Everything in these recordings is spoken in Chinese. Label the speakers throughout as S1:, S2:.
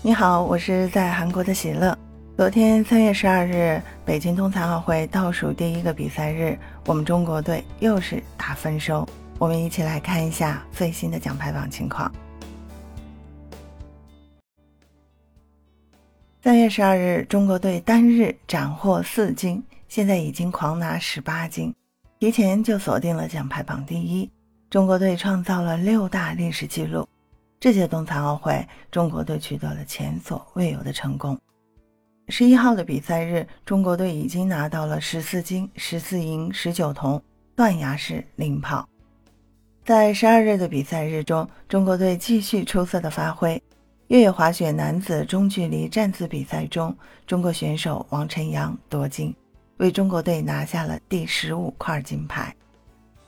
S1: 你好，我是在韩国的喜乐。昨天三月十二日，北京冬残奥会倒数第一个比赛日，我们中国队又是大丰收。我们一起来看一下最新的奖牌榜情况。三月十二日，中国队单日斩获四金，现在已经狂拿十八金，提前就锁定了奖牌榜第一。中国队创造了六大历史纪录。这届冬残奥会，中国队取得了前所未有的成功。十一号的比赛日，中国队已经拿到了十四金、十四银、十九铜，断崖式领跑。在十二日的比赛日中，中国队继续出色的发挥。越野滑雪男子中距离站姿比赛中，中国选手王晨阳夺金，为中国队拿下了第十五块金牌。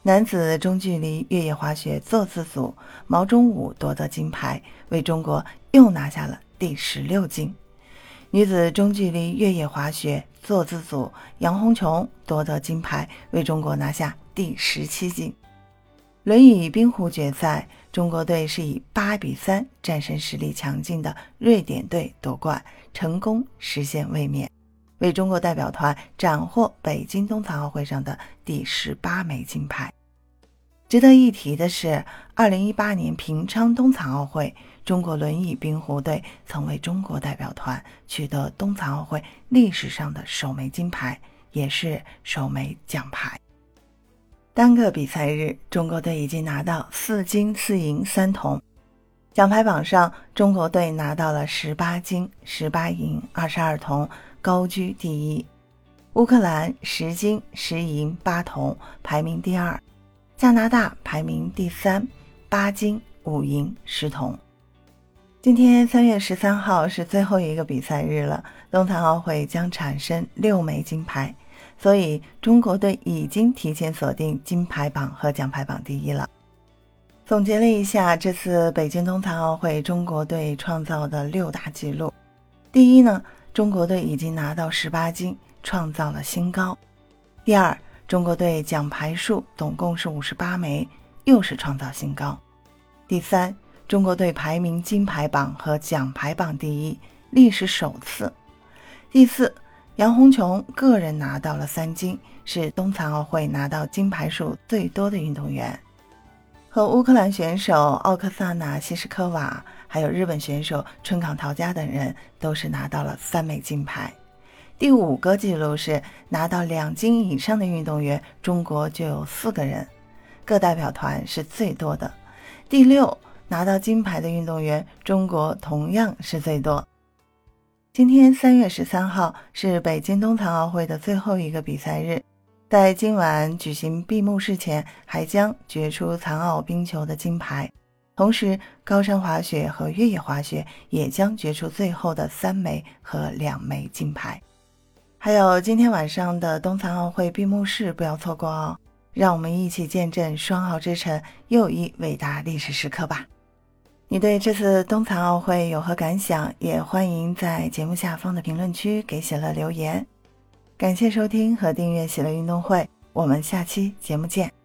S1: 男子中距离越野滑雪坐姿组，毛中武夺得金牌，为中国又拿下了第十六金。女子中距离越野滑雪坐姿组，杨红琼夺得金牌，为中国拿下第十七金。轮椅冰壶决赛，中国队是以八比三战胜实力强劲的瑞典队夺冠，成功实现卫冕。为中国代表团斩获北京冬残奥会上的第十八枚金牌。值得一提的是，二零一八年平昌冬残奥会，中国轮椅冰壶队曾为中国代表团取得冬残奥会历史上的首枚金牌，也是首枚奖牌。单个比赛日，中国队已经拿到四金四银三铜。奖牌榜上，中国队拿到了十八金、十八银、二十二铜。高居第一，乌克兰十金十银八铜排名第二，加拿大排名第三，八金五银十铜。今天三月十三号是最后一个比赛日了，冬残奥会将产生六枚金牌，所以中国队已经提前锁定金牌榜和奖牌榜第一了。总结了一下这次北京冬残奥会中国队创造的六大纪录，第一呢。中国队已经拿到十八金，创造了新高。第二，中国队奖牌数总共是五十八枚，又是创造新高。第三，中国队排名金牌榜和奖牌榜第一，历史首次。第四，杨红琼个人拿到了三金，是冬残奥会拿到金牌数最多的运动员。和乌克兰选手奥克萨娜·西什科娃，还有日本选手春港桃佳等人，都是拿到了三枚金牌。第五个记录是拿到两金以上的运动员，中国就有四个人，各代表团是最多的。第六拿到金牌的运动员，中国同样是最多。今天三月十三号是北京冬残奥会的最后一个比赛日。在今晚举行闭幕式前，还将决出残奥冰球的金牌，同时高山滑雪和越野滑雪也将决出最后的三枚和两枚金牌。还有今天晚上的冬残奥会闭幕式，不要错过哦！让我们一起见证双奥之城又一伟大历史时刻吧！你对这次冬残奥会有何感想？也欢迎在节目下方的评论区给喜乐留言。感谢收听和订阅喜乐运动会，我们下期节目见。